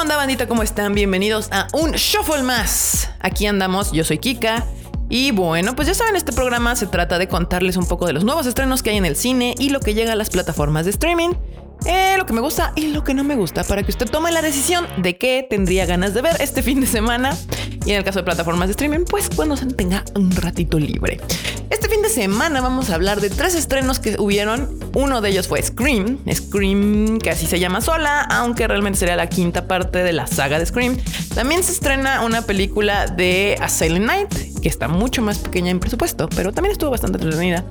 onda, bandita? ¿Cómo están? Bienvenidos a un Shuffle más. Aquí andamos, yo soy Kika. Y bueno, pues ya saben, este programa se trata de contarles un poco de los nuevos estrenos que hay en el cine y lo que llega a las plataformas de streaming. Eh, lo que me gusta y lo que no me gusta para que usted tome la decisión de qué tendría ganas de ver este fin de semana. Y en el caso de plataformas de streaming, pues cuando se tenga un ratito libre. Este semana vamos a hablar de tres estrenos que hubieron. Uno de ellos fue Scream. Scream, que así se llama sola, aunque realmente sería la quinta parte de la saga de Scream. También se estrena una película de A Silent Night, que está mucho más pequeña en presupuesto, pero también estuvo bastante entretenida.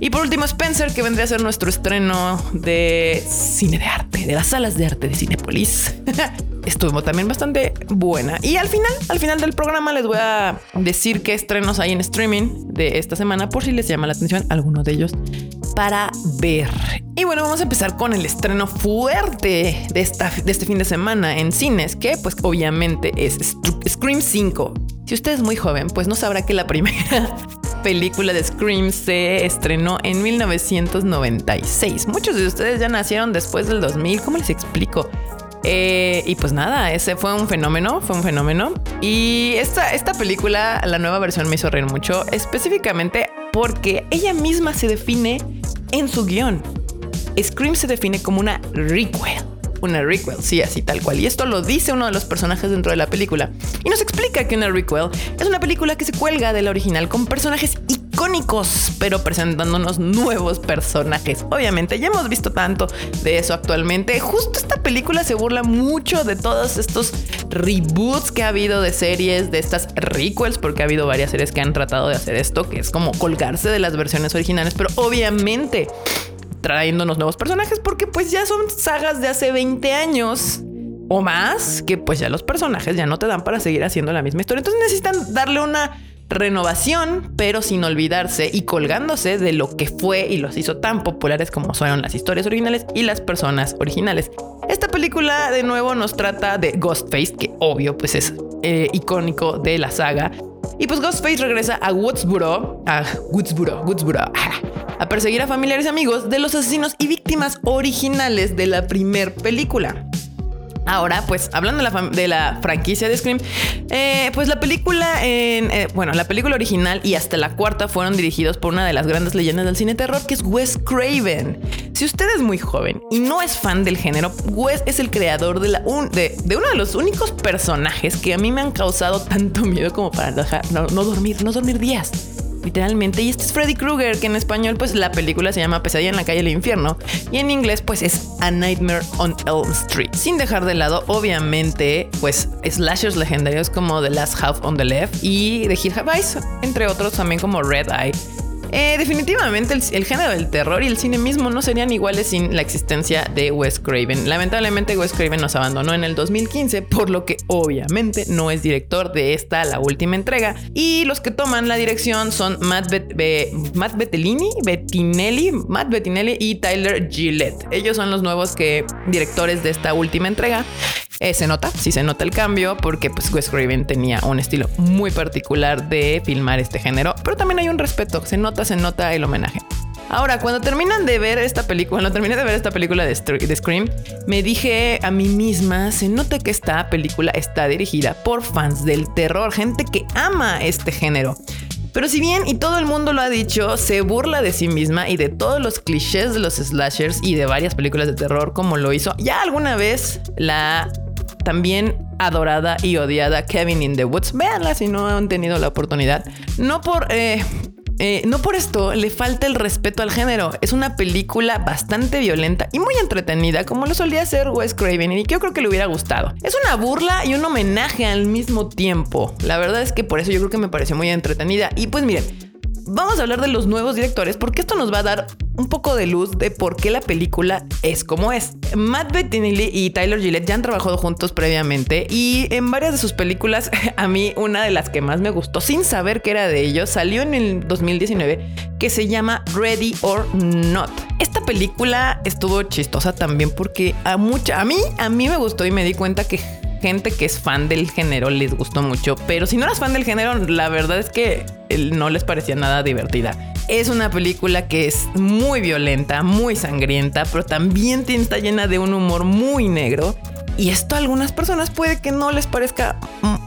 Y por último, Spencer, que vendría a ser nuestro estreno de cine de arte, de las salas de arte de Cinepolis. Estuvo también bastante buena. Y al final, al final del programa, les voy a decir qué estrenos hay en streaming de esta semana, por si les llama la atención alguno de ellos para ver. Y bueno, vamos a empezar con el estreno fuerte de, esta, de este fin de semana en cines, que pues obviamente es Scream 5. Si usted es muy joven, pues no sabrá que la primera película de Scream se estrenó en 1996. Muchos de ustedes ya nacieron después del 2000, ¿cómo les explico? Eh, y pues nada, ese fue un fenómeno, fue un fenómeno. Y esta, esta película, la nueva versión me hizo reír mucho, específicamente porque ella misma se define en su guion. Scream se define como una requel una requel, sí, así tal cual. Y esto lo dice uno de los personajes dentro de la película. Y nos explica que una requel es una película que se cuelga de la original con personajes icónicos, pero presentándonos nuevos personajes. Obviamente, ya hemos visto tanto de eso actualmente. Justo esta película se burla mucho de todos estos reboots que ha habido de series, de estas requels, porque ha habido varias series que han tratado de hacer esto, que es como colgarse de las versiones originales, pero obviamente trayéndonos nuevos personajes porque pues ya son sagas de hace 20 años o más que pues ya los personajes ya no te dan para seguir haciendo la misma historia. Entonces necesitan darle una renovación, pero sin olvidarse y colgándose de lo que fue y los hizo tan populares como fueron las historias originales y las personas originales. Esta película de nuevo nos trata de Ghostface, que obvio pues es eh, icónico de la saga. Y pues Ghostface regresa a Woodsboro, a Woodsboro, Woodsboro, a perseguir a familiares y amigos de los asesinos y víctimas originales de la primer película. Ahora, pues hablando de la, franquicia de Scream, eh, pues la película, en, eh, bueno, la película original y hasta la cuarta fueron dirigidos por una de las grandes leyendas del cine terror, que es Wes Craven. Si usted es muy joven y no es fan del género, Wes es el creador de, de, uno de los únicos personajes que a mí me han causado tanto miedo como para no dormir, no dormir días literalmente. Y este es Freddy Krueger, que en español pues la película se llama Pesadilla en la calle del infierno y en inglés pues es A Nightmare on Elm Street. Sin dejar de lado obviamente pues slashers legendarios como The Last Half on the Left y The Hill Have entre otros también como Red Eye. Eh, definitivamente el, género del terror y el cine mismo no serían iguales sin la existencia de Wes Craven. Lamentablemente Wes Craven nos abandonó en el 2015, por lo que obviamente no es director de esta, la última entrega. Y los que toman la dirección son Matt, Bettinelli, Bettinelli, Matt Bettinelli y Tyler Gillette. Ellos son los nuevos que, directores de esta última entrega. Eh, se nota, sí se nota el cambio, porque pues Wes Craven tenía un estilo muy particular de filmar este género, pero también hay un respeto, se nota, se nota el homenaje. Ahora, cuando terminan de ver esta película, cuando terminé de ver esta película de, Scream, me dije a mí misma, se nota que esta película está dirigida por fans del terror, gente que ama este género. Pero si bien, y todo el mundo lo ha dicho, se burla de sí misma y de todos los clichés de los slashers y de varias películas de terror como lo hizo ya alguna vez la también adorada y odiada Kevin in the Woods. Véanla si no han tenido la oportunidad. No por... Eh, eh, no por esto le falta el respeto al género. Es una película bastante violenta y muy entretenida, como lo solía hacer Wes Craven, y yo creo que le hubiera gustado. Es una burla y un homenaje al mismo tiempo. La verdad es que por eso yo creo que me pareció muy entretenida. Y pues miren, vamos a hablar de los nuevos directores porque esto nos va a dar un poco de luz de por qué la película es como es. Matt Bettinelli y Tyler Gillette ya han trabajado juntos previamente y en varias de sus películas, a mí una de las que más me gustó, sin saber que era de ellos, salió en el 2019 que se llama Ready or Not. Esta película estuvo chistosa también porque a mucha, a mí, a mí me gustó y me di cuenta que gente que es fan del género les gustó mucho, pero si no eras fan del género, la verdad es que no les parecía nada divertida. Es una película que es muy violenta, muy sangrienta, pero también está llena de un humor muy negro. Y esto a algunas personas puede que no les parezca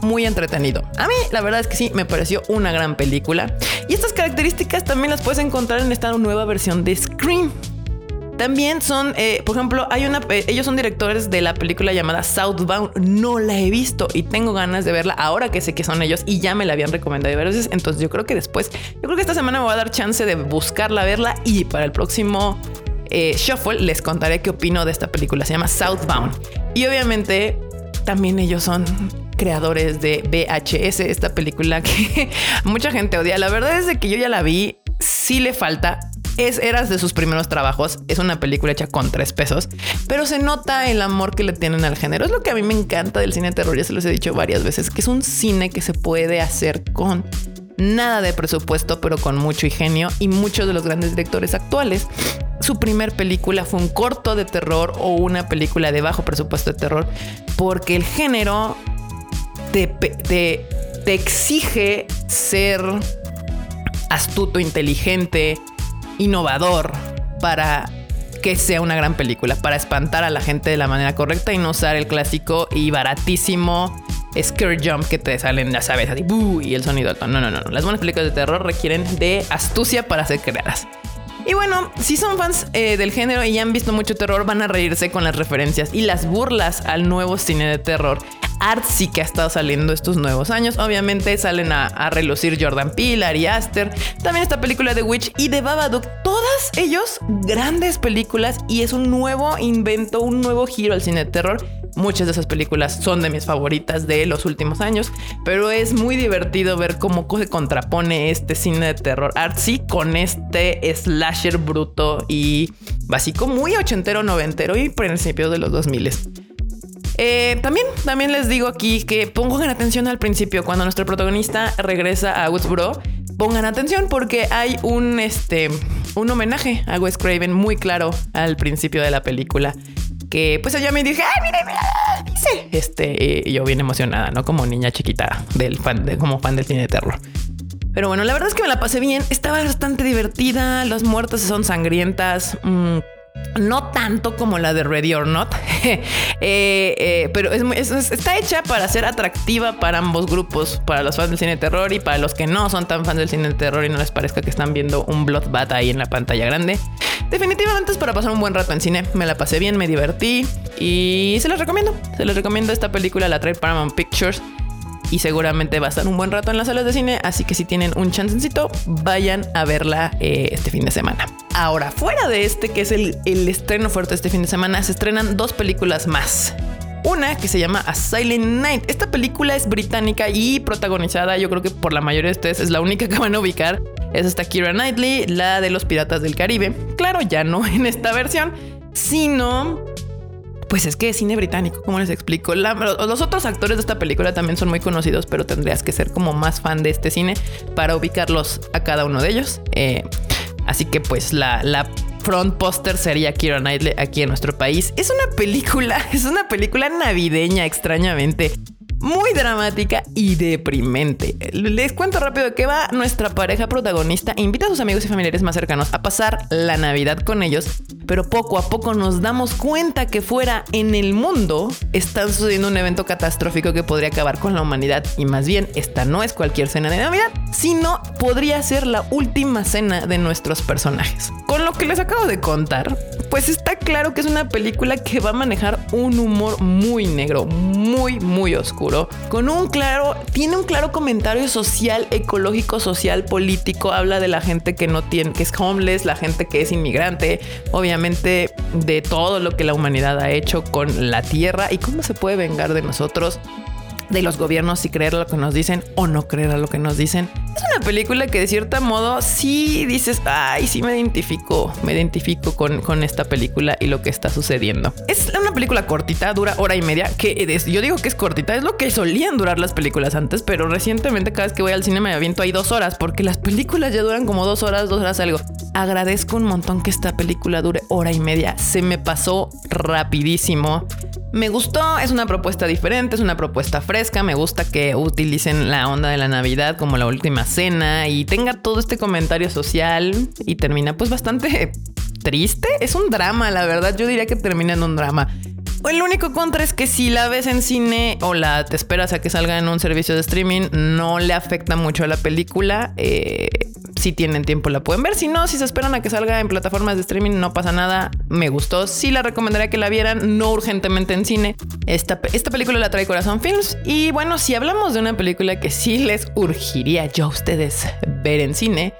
muy entretenido. A mí la verdad es que sí, me pareció una gran película. Y estas características también las puedes encontrar en esta nueva versión de Scream. También son, eh, por ejemplo, hay una, eh, ellos son directores de la película llamada Southbound. No la he visto y tengo ganas de verla ahora que sé que son ellos y ya me la habían recomendado varias veces. Entonces yo creo que después, yo creo que esta semana me voy a dar chance de buscarla, verla y para el próximo eh, Shuffle les contaré qué opino de esta película. Se llama Southbound. Y obviamente también ellos son creadores de VHS, esta película que mucha gente odia. La verdad es que yo ya la vi, sí le falta. Es, eras de sus primeros trabajos. Es una película hecha con tres pesos, pero se nota el amor que le tienen al género. Es lo que a mí me encanta del cine de terror. Ya se los he dicho varias veces, que es un cine que se puede hacer con nada de presupuesto, pero con mucho ingenio y muchos de los grandes directores actuales su primer película fue un corto de terror o una película de bajo presupuesto de terror, porque el género te, te, exige ser astuto, inteligente, innovador para que sea una gran película, para espantar a la gente de la manera correcta y no usar el clásico y baratísimo scare jump que te salen, ya sabes, así, y el sonido alto. No, no, no. Las buenas películas de terror requieren de astucia para ser creadas. Y bueno, si son fans eh, del género y han visto mucho terror, van a reírse con las referencias y las burlas al nuevo cine de terror. Artsy que ha estado saliendo estos nuevos años. Obviamente salen a, relucir Jordan Peele, Ari Aster, también esta película de Witch y de Babadook. Todas ellos grandes películas y es un nuevo invento, un nuevo giro al cine de terror Muchas de esas películas son de mis favoritas de los últimos años, pero es muy divertido ver cómo se contrapone este cine de terror artsy con este slasher bruto y básico, muy ochentero, noventero y principios de los 2000. Eh, también, también les digo aquí que pongan atención al principio cuando nuestro protagonista regresa a Woodsboro. Pongan atención porque hay un, este, un homenaje a Wes Craven muy claro al principio de la película que pues ella me dije, ay, mire, mira, dice. Este, yo bien emocionada, ¿no? Como niña chiquita del fan, de, como fan del cine de terror. Pero bueno, la verdad es que me la pasé bien. Estaba bastante divertida. Las muertes son sangrientas. Mm, no tanto como la de Ready or Not, eh, eh, pero es, está hecha para ser atractiva para ambos grupos, para los fans del cine de terror y para los que no son tan fans del cine de terror y no les parezca que están viendo un bloodbath ahí en la pantalla grande. Definitivamente es para pasar un buen rato en cine. Me la pasé bien, me divertí y se les recomiendo. Se les recomiendo esta película, la trae Paramount Pictures y seguramente va a estar un buen rato en las salas de cine, así que si tienen un chancecito, vayan a verla eh, este fin de semana. Ahora, fuera de este, que es el, estreno fuerte este fin de semana, se estrenan dos películas más. Una que se llama A Silent Night. Esta película es británica y protagonizada, yo creo que por la mayoría de ustedes es la única que van a ubicar. Es esta Kira Knightley, la de los Piratas del Caribe. Claro, ya no en esta versión, sino pues es que es cine británico, como les explico. los otros actores de esta película también son muy conocidos, pero tendrías que ser como más fan de este cine para ubicarlos a cada uno de ellos. Eh, así que pues la, la front poster sería Kira Knightley aquí en nuestro país. Es una película, es una película navideña extrañamente muy dramática y deprimente. Les cuento rápido que va nuestra pareja protagonista invita a sus amigos y familiares más cercanos a pasar la Navidad con ellos, pero poco a poco nos damos cuenta que fuera en el mundo está sucediendo un evento catastrófico que podría acabar con la humanidad y más bien esta no es cualquier cena de Navidad, sino podría ser la última cena de nuestros personajes. Con lo que les acabo de contar, pues está claro que es una película que va a manejar un humor muy negro, muy muy oscuro con un claro, tiene un claro comentario social, ecológico, social, político, habla de la gente que no tiene, que es homeless, la gente que es inmigrante, obviamente de todo lo que la humanidad ha hecho con la tierra y cómo se puede vengar de nosotros de los gobiernos si creer lo que nos dicen o no creer a lo que nos dicen. Es una película que de cierto modo sí dices, ay, sí me identifico, me identifico con, con esta película y lo que está sucediendo. Es una película cortita, dura hora y media, que yo digo que es cortita, es lo que solían durar las películas antes, pero recientemente cada vez que voy al cine me aviento ahí dos horas, porque las películas ya duran como dos horas, dos horas algo. Agradezco un montón que esta película dure hora y media, se me pasó rapidísimo. Me gustó, es una propuesta diferente, es una propuesta fresca, me gusta que utilicen la onda de la Navidad como la última cena y tenga todo este comentario social y termina pues bastante triste. Es un drama, la verdad, yo diría que termina en un drama. El único contra es que si la ves en cine o la te esperas a que salga en un servicio de streaming, no le afecta mucho a la película. Eh, si tienen tiempo la pueden ver. Si no, si se esperan a que salga en plataformas de streaming, no pasa nada. Me gustó. Sí la recomendaría que la vieran, no urgentemente en cine. Esta, esta película la trae Corazón Films. Y bueno, si hablamos de una película que sí les urgiría yo a ustedes ver en cine,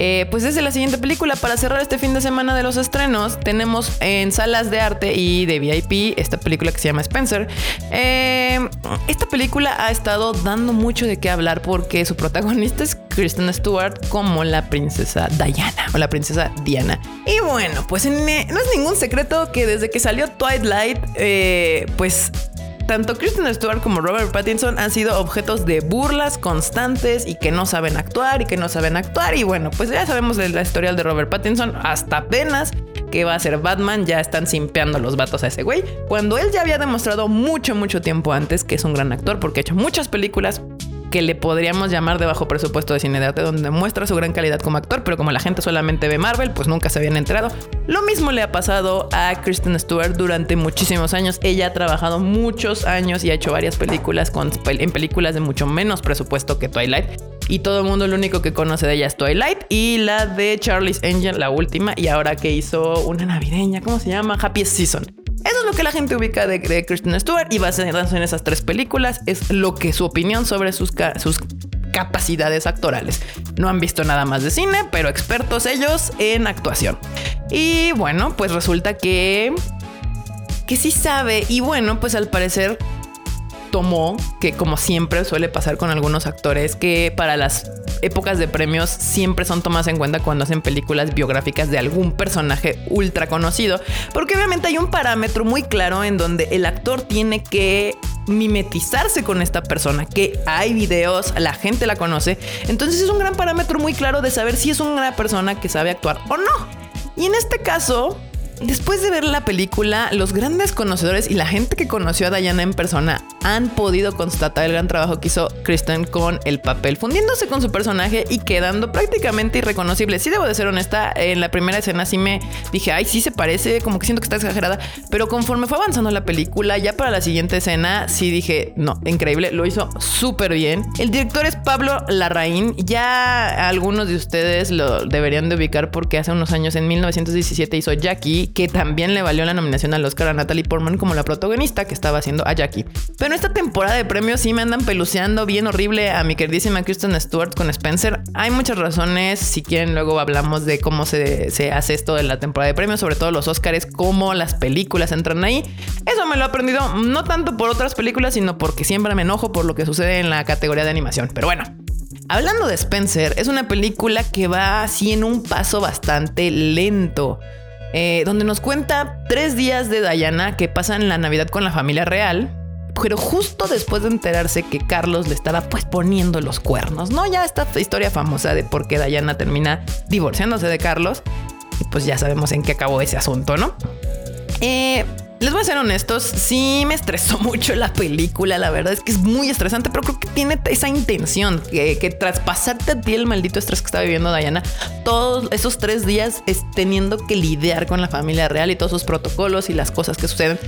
eh, pues es la siguiente película. Para cerrar este fin de semana de los estrenos, tenemos en salas de arte y de VIP esta película que se llama Spencer. Eh, esta película ha estado dando mucho de qué hablar porque su protagonista es Kristen Stewart como la princesa Diana o la princesa Diana. Y bueno, pues no es ningún secreto que desde que salió Twilight, eh, pues tanto Kristen Stewart como Robert Pattinson han sido objetos de burlas constantes y que no saben actuar y que no saben actuar. Y bueno, pues ya sabemos de la historial de Robert Pattinson hasta apenas que va a ser Batman, ya están simpeando los vatos a ese güey. Cuando él ya había demostrado mucho, mucho tiempo antes que es un gran actor porque ha hecho muchas películas que le podríamos llamar de bajo presupuesto de cine de arte, donde muestra su gran calidad como actor, pero como la gente solamente ve Marvel, pues nunca se habían enterado. Lo mismo le ha pasado a Kristen Stewart durante muchísimos años. Ella ha trabajado muchos años y ha hecho varias películas con, en películas de mucho menos presupuesto que Twilight. Y todo el mundo lo único que conoce de ella es Twilight y la de Charlie's Angel, la última, y ahora que hizo una navideña, ¿cómo se llama? Happy Season. Que la gente ubica de, Kristen Stewart y basándose en esas tres películas es lo que su opinión sobre sus, sus capacidades actorales. No han visto nada más de cine, pero expertos ellos en actuación. Y bueno, pues resulta que que sí sabe y bueno, pues al parecer tomó, que como siempre suele pasar con algunos actores, que para las épocas de premios siempre son tomadas en cuenta cuando hacen películas biográficas de algún personaje ultra conocido, porque obviamente hay un parámetro muy claro en donde el actor tiene que mimetizarse con esta persona, que hay videos, la gente la conoce, entonces es un gran parámetro muy claro de saber si es una persona que sabe actuar o no. Y en este caso, Después de ver la película, los grandes conocedores y la gente que conoció a Diana en persona han podido constatar el gran trabajo que hizo Kristen con el papel, fundiéndose con su personaje y quedando prácticamente irreconocible. Sí debo de ser honesta, en la primera escena sí me dije, ay, sí se parece, como que siento que está exagerada, pero conforme fue avanzando la película, ya para la siguiente escena sí dije, no, increíble, lo hizo súper bien. El director es Pablo Larraín, ya algunos de ustedes lo deberían de ubicar porque hace unos años, en 1917, hizo Jackie que también le valió la nominación al Oscar a Natalie Portman como la protagonista que estaba haciendo a Jackie. Pero esta temporada de premios sí me andan peluceando bien horrible a mi queridísima Kristen Stewart con Spencer. Hay muchas razones, si quieren luego hablamos de cómo se, se hace esto de la temporada de premios, sobre todo los Oscars, cómo las películas entran ahí. Eso me lo he aprendido no tanto por otras películas, sino porque siempre me enojo por lo que sucede en la categoría de animación. Pero bueno, Hablando de Spencer, es una película que va así en un paso bastante lento. Eh, donde nos cuenta tres días de Diana que pasan la Navidad con la familia real. Pero justo después de enterarse que Carlos le estaba pues poniendo los cuernos, ¿no? Ya esta historia famosa de por qué Diana termina divorciándose de Carlos. Y pues ya sabemos en qué acabó ese asunto, ¿no? Eh, les voy a ser honestos, sí me estresó mucho la película, la verdad es que es muy estresante, pero creo que tiene esa intención, que, traspasarte a ti el maldito estrés que está viviendo Diana todos esos tres días es teniendo que lidiar con la familia real y todos sus protocolos y las cosas que suceden.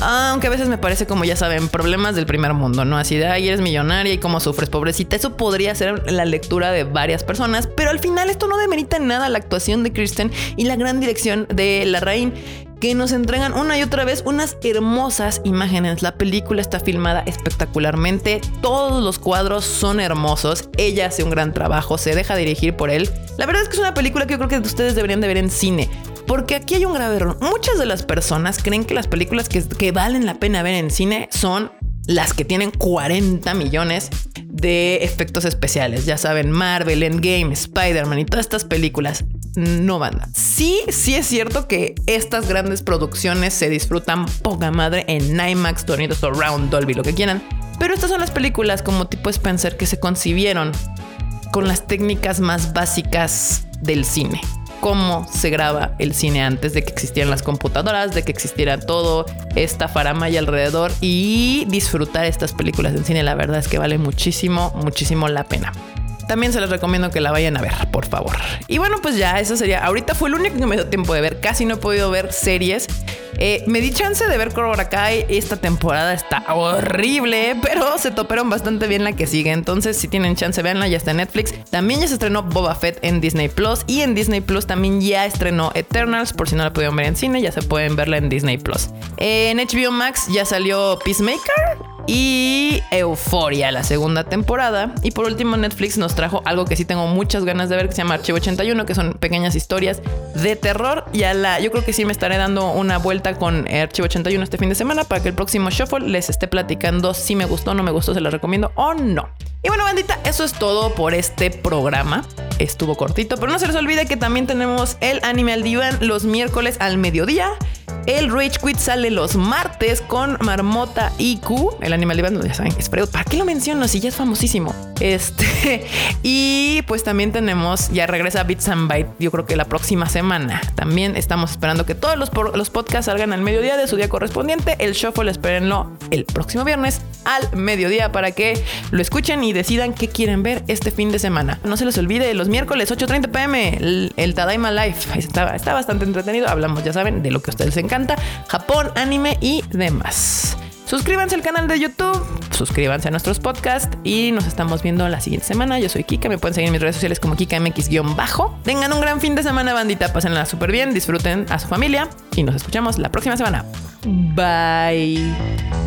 Aunque a veces me parece como ya saben, problemas del primer mundo, ¿no? Así de, ay, eres millonaria y cómo sufres, pobrecita. Eso podría ser la lectura de varias personas, pero al final esto no demerita en nada la actuación de Kristen y la gran dirección de la reina que nos entregan una y otra vez unas hermosas imágenes. La película está filmada espectacularmente, todos los cuadros son hermosos, ella hace un gran trabajo, se deja dirigir por él. La verdad es que es una película que yo creo que ustedes deberían de ver en cine. Porque aquí hay un grave error. Muchas de las personas creen que las películas que, que valen la pena ver en cine son las que tienen 40 millones de efectos especiales. Ya saben, Marvel, Endgame, Spider-Man y todas estas películas no banda. Sí, sí es cierto que estas grandes producciones se disfrutan poca madre en IMAX, Tornado Surround, Dolby, lo que quieran. Pero estas son las películas como tipo Spencer que se concibieron con las técnicas más básicas del cine. Cómo se graba el cine antes de que existieran las computadoras, de que existiera todo esta farama y alrededor y disfrutar estas películas en cine. La verdad es que vale muchísimo, muchísimo la pena. También se les recomiendo que la vayan a ver, por favor. Y bueno, pues ya, eso sería. Ahorita fue el único que me dio tiempo de ver. Casi no he podido ver series. Eh, me di chance de ver Cobra Kai. Esta temporada está horrible, pero se toparon bastante bien la que sigue. Entonces, si tienen chance, véanla. Ya está en Netflix. También ya se estrenó Boba Fett en Disney Plus. Y en Disney Plus también ya estrenó Eternals. Por si no la pudieron ver en cine, ya se pueden verla en Disney Plus. En HBO Max ya salió Peacemaker y Euforia, la segunda temporada. Y por último, Netflix nos trajo algo que sí tengo muchas ganas de ver, que se llama Archivo 81, que son pequeñas historias de terror. Y a la, yo creo que sí me estaré dando una vuelta con Archivo 81 este fin de semana para que el próximo Shuffle les esté platicando si me gustó, no me gustó, se lo recomiendo o no. Y bueno, bandita, eso es todo por este programa. Estuvo cortito, pero no se les olvide que también tenemos el anime al diván los miércoles al mediodía. El Rage Quit sale los martes con Marmota IQ, el Animal Diván, ya saben, es Freud. ¿Para qué lo menciono si ya es famosísimo? Este, y pues también tenemos, ya regresa Bits and Byte, yo creo que la próxima semana. También estamos esperando que todos los, los podcasts salgan al mediodía de su día correspondiente. El shuffle, espérenlo el próximo viernes al mediodía para que lo escuchen y decidan qué quieren ver este fin de semana. No se les olvide, los miércoles 8.30 pm, el, Tadaima Live. Está, está bastante entretenido. Hablamos, ya saben, de lo que ustedes les Japón, anime y demás. Suscríbanse al canal de YouTube, suscríbanse a nuestros podcasts y nos estamos viendo la siguiente semana. Yo soy Kika, me pueden seguir en mis redes sociales como KikaMX-bajo. Tengan un gran fin de semana, bandita, pásenla súper bien, disfruten a su familia y nos escuchamos la próxima semana. Bye.